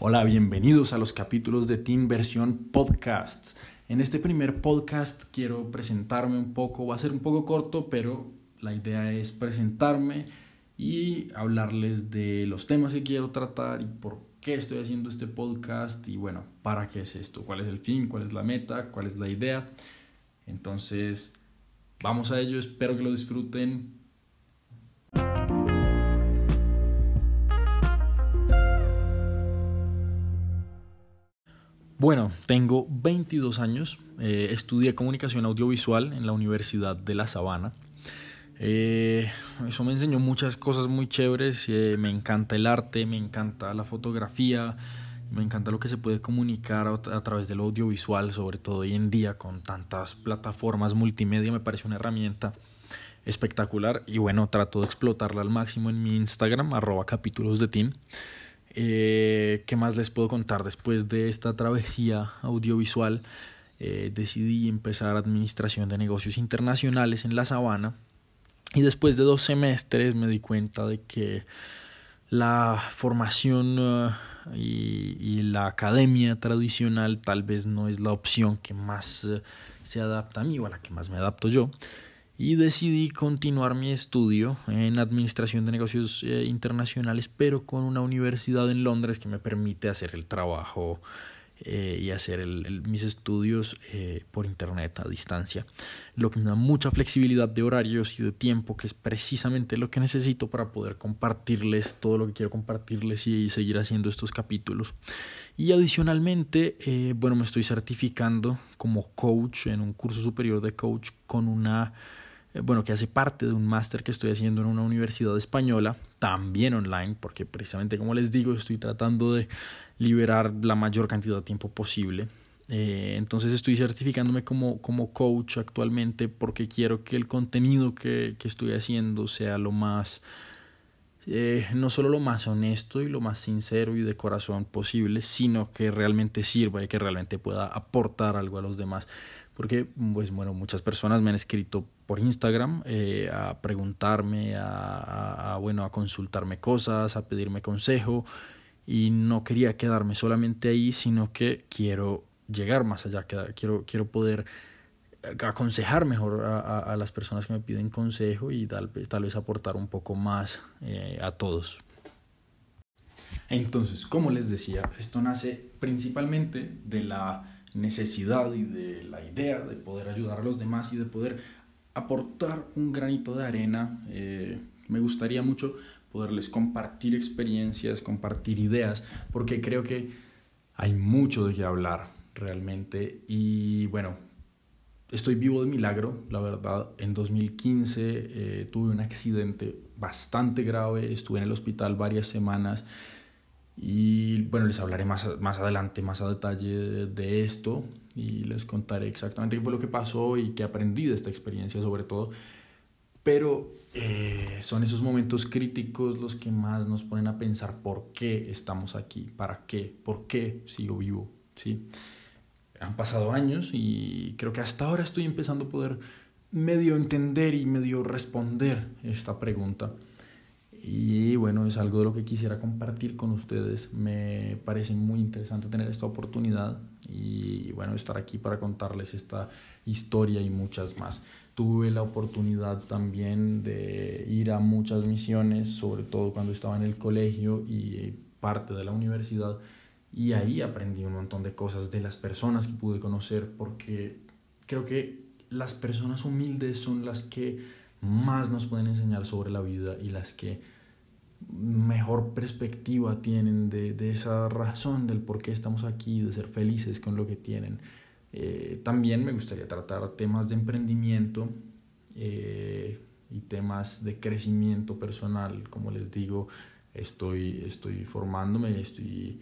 Hola, bienvenidos a los capítulos de Team Versión Podcasts. En este primer podcast quiero presentarme un poco, va a ser un poco corto, pero la idea es presentarme y hablarles de los temas que quiero tratar y por qué estoy haciendo este podcast y bueno, para qué es esto, cuál es el fin, cuál es la meta, cuál es la idea. Entonces, vamos a ello, espero que lo disfruten. Bueno, tengo 22 años, eh, estudié comunicación audiovisual en la Universidad de La Sabana. Eh, eso me enseñó muchas cosas muy chéveres, eh, me encanta el arte, me encanta la fotografía, me encanta lo que se puede comunicar a, a través del audiovisual, sobre todo hoy en día con tantas plataformas multimedia, me parece una herramienta espectacular y bueno, trato de explotarla al máximo en mi Instagram, arroba capítulos de team. Eh, ¿Qué más les puedo contar? Después de esta travesía audiovisual, eh, decidí empezar administración de negocios internacionales en La Sabana. Y después de dos semestres me di cuenta de que la formación uh, y, la academia tradicional tal vez no es la opción que más se adapta a mí o a la que más me adapto yo y decidí continuar mi estudio en Administración de Negocios eh, Internacionales, pero con una universidad en Londres que me permite hacer el trabajo eh, y hacer mis estudios eh, por Internet a distancia, lo que me da mucha flexibilidad de horarios y de tiempo, que es precisamente lo que necesito para poder compartirles todo lo que quiero compartirles y, seguir haciendo estos capítulos. Y adicionalmente, bueno, me estoy certificando como coach en un curso superior de coach con una bueno, que hace parte de un máster que estoy haciendo en una universidad española, también online, porque precisamente como les digo, estoy tratando de liberar la mayor cantidad de tiempo posible. Eh, entonces estoy certificándome como, como coach actualmente porque quiero que el contenido que, que estoy haciendo sea lo más, eh, no solo lo más honesto y lo más sincero y de corazón posible, sino que realmente sirva y que realmente pueda aportar algo a los demás porque pues bueno muchas personas me han escrito por Instagram eh, a preguntarme a, bueno a consultarme cosas a pedirme consejo y no quería quedarme solamente ahí sino que quiero llegar más allá quiero quiero poder aconsejar mejor a, las personas que me piden consejo y tal, tal vez aportar un poco más eh, a todos. Entonces como les decía esto nace principalmente de la necesidad y de la idea de poder ayudar a los demás y de poder aportar un granito de arena. Eh, me gustaría mucho poderles compartir experiencias, compartir ideas, porque creo que hay mucho de qué hablar realmente. Y bueno, estoy vivo de milagro, la verdad. En 2015 eh, tuve un accidente bastante grave, estuve en el hospital varias semanas y bueno, les hablaré más, más adelante, más a detalle de, de, esto y les contaré exactamente qué fue lo que pasó y qué aprendí de esta experiencia sobre todo. Pero eh, son esos momentos críticos los que más nos ponen a pensar por qué estamos aquí, para qué, por qué sigo vivo. ¿sí? Han pasado años y creo que hasta ahora estoy empezando a poder medio entender y medio responder esta pregunta. Y bueno, es algo de lo que quisiera compartir con ustedes. Me parece muy interesante tener esta oportunidad y bueno, estar aquí para contarles esta historia y muchas más. Tuve la oportunidad también de ir a muchas misiones, sobre todo cuando estaba en el colegio y parte de la universidad. Y ahí aprendí un montón de cosas de las personas que pude conocer porque creo que las personas humildes son las que más nos pueden enseñar sobre la vida y las que mejor perspectiva tienen de, de esa razón del por qué estamos aquí, de ser felices con lo que tienen. Eh, también me gustaría tratar temas de emprendimiento eh, y temas de crecimiento personal. Como les digo, estoy, estoy formándome, estoy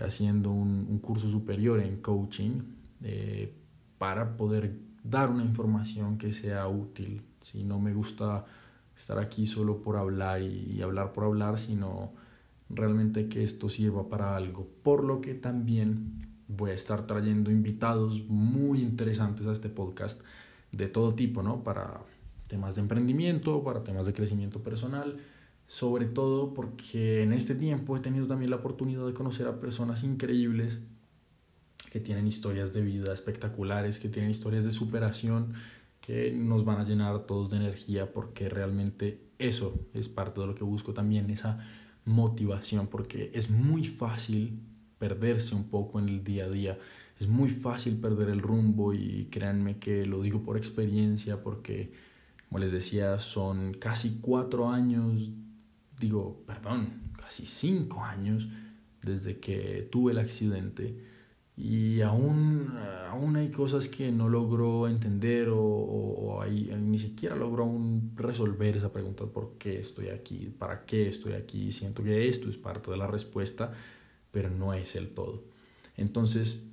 haciendo un, curso superior en coaching eh, para poder dar una información que sea útil. Si no me gusta estar aquí solo por hablar y hablar por hablar, sino realmente que esto sirva para algo. Por lo que también voy a estar trayendo invitados muy interesantes a este podcast de todo tipo, ¿no? Para temas de emprendimiento, para temas de crecimiento personal. sobre todo porque en este tiempo he tenido también la oportunidad de conocer a personas increíbles que tienen historias de vida espectaculares, que tienen historias de superación que nos van a llenar todos de energía porque realmente eso es parte de lo que busco también, esa motivación, porque es muy fácil perderse un poco en el día a día, es muy fácil perder el rumbo y créanme que lo digo por experiencia porque, como les decía, son casi cuatro años digo, perdón, casi cinco años desde que tuve el accidente y aún, aún hay cosas que no logro entender o, o, ni siquiera logro aún resolver esa pregunta por qué estoy aquí, para qué estoy aquí. Siento que esto es parte de la respuesta, pero no es el todo. Entonces,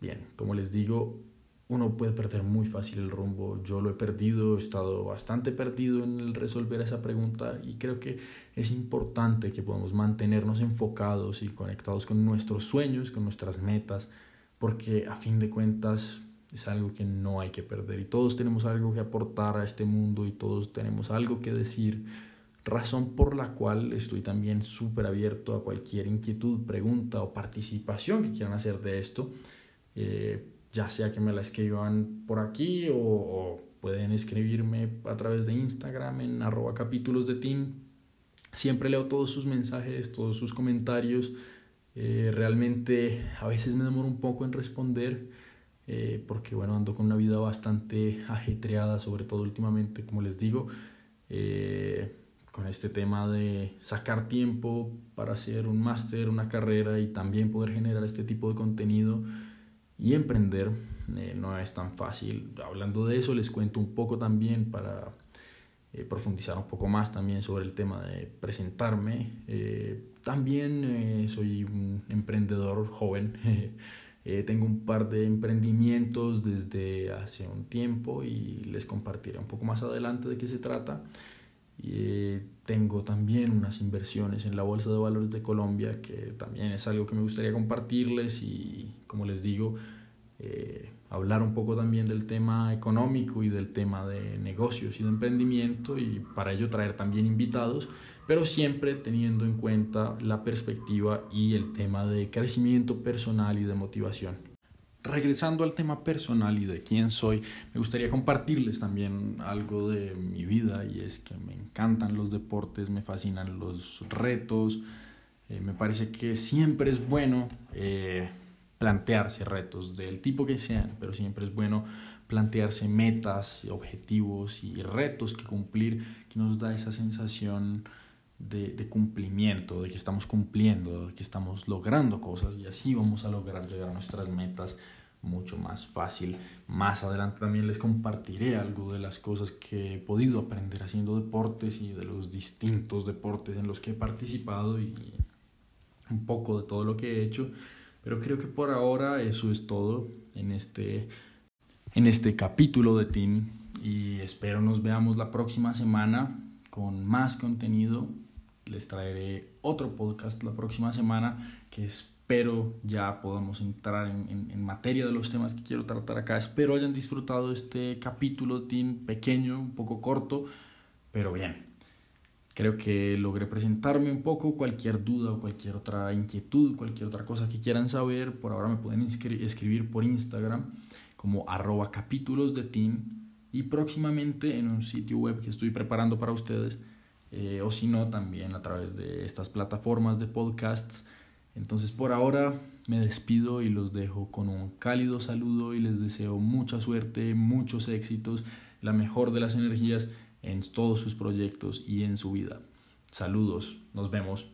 bien, como les digo, uno puede perder muy fácil el rumbo. Yo lo he perdido, he estado bastante perdido en el resolver esa pregunta y creo que es importante que podamos mantenernos enfocados y conectados con nuestros sueños, con nuestras metas, porque a fin de cuentas es algo que no hay que perder y todos tenemos algo que aportar a este mundo y todos tenemos algo que decir, razón por la cual estoy también súper abierto a cualquier inquietud, pregunta o participación que quieran hacer de esto. Eh, ya sea que me la escriban por aquí o, pueden escribirme a través de Instagram en arroba capítulos de team. Siempre leo todos sus mensajes, todos sus comentarios. Eh, realmente a veces me demoro un poco en responder eh, porque bueno, ando con una vida bastante ajetreada, sobre todo últimamente, como les digo, eh, con este tema de sacar tiempo para hacer un máster, una carrera y también poder generar este tipo de contenido y emprender eh, no es tan fácil. Hablando de eso, les cuento un poco también para eh, profundizar un poco más también sobre el tema de presentarme. Eh, también soy un emprendedor joven. tengo un par de emprendimientos desde hace un tiempo y les compartiré un poco más adelante de qué se trata. tengo también unas inversiones en la Bolsa de Valores de Colombia que también es algo que me gustaría compartirles y como les digo, eh, hablar un poco también del tema económico y del tema de negocios y de emprendimiento y para ello traer también invitados, pero siempre teniendo en cuenta la perspectiva y el tema de crecimiento personal y de motivación. Regresando al tema personal y de quién soy, me gustaría compartirles también algo de mi vida y es que me encantan los deportes, me fascinan los retos, eh, me parece que siempre es bueno eh, plantearse retos del tipo que sean, pero siempre es bueno plantearse metas, objetivos y retos que cumplir, que nos da esa sensación de, de, cumplimiento, de que estamos cumpliendo, de que estamos logrando cosas y así vamos a lograr llegar a nuestras metas mucho más fácil. Más adelante también les compartiré algo de las cosas que he podido aprender haciendo deportes y de los distintos deportes en los que he participado y un poco de todo lo que he hecho pero creo que por ahora eso es todo en este, en este capítulo de Team y espero nos veamos la próxima semana con más contenido. Les traeré otro podcast la próxima semana que espero ya podamos entrar en, en, materia de los temas que quiero tratar acá. Espero hayan disfrutado este capítulo Team pequeño, un poco corto, pero bien. Creo que logré presentarme un poco, cualquier duda o cualquier otra inquietud, cualquier otra cosa que quieran saber, por ahora me pueden escribir por Instagram como arroba capítulos de team y próximamente en un sitio web que estoy preparando para ustedes eh, o si no también a través de estas plataformas de podcasts. Entonces por ahora me despido y los dejo con un cálido saludo y les deseo mucha suerte, muchos éxitos, la mejor de las energías en todos sus proyectos y en su vida. Saludos, nos vemos.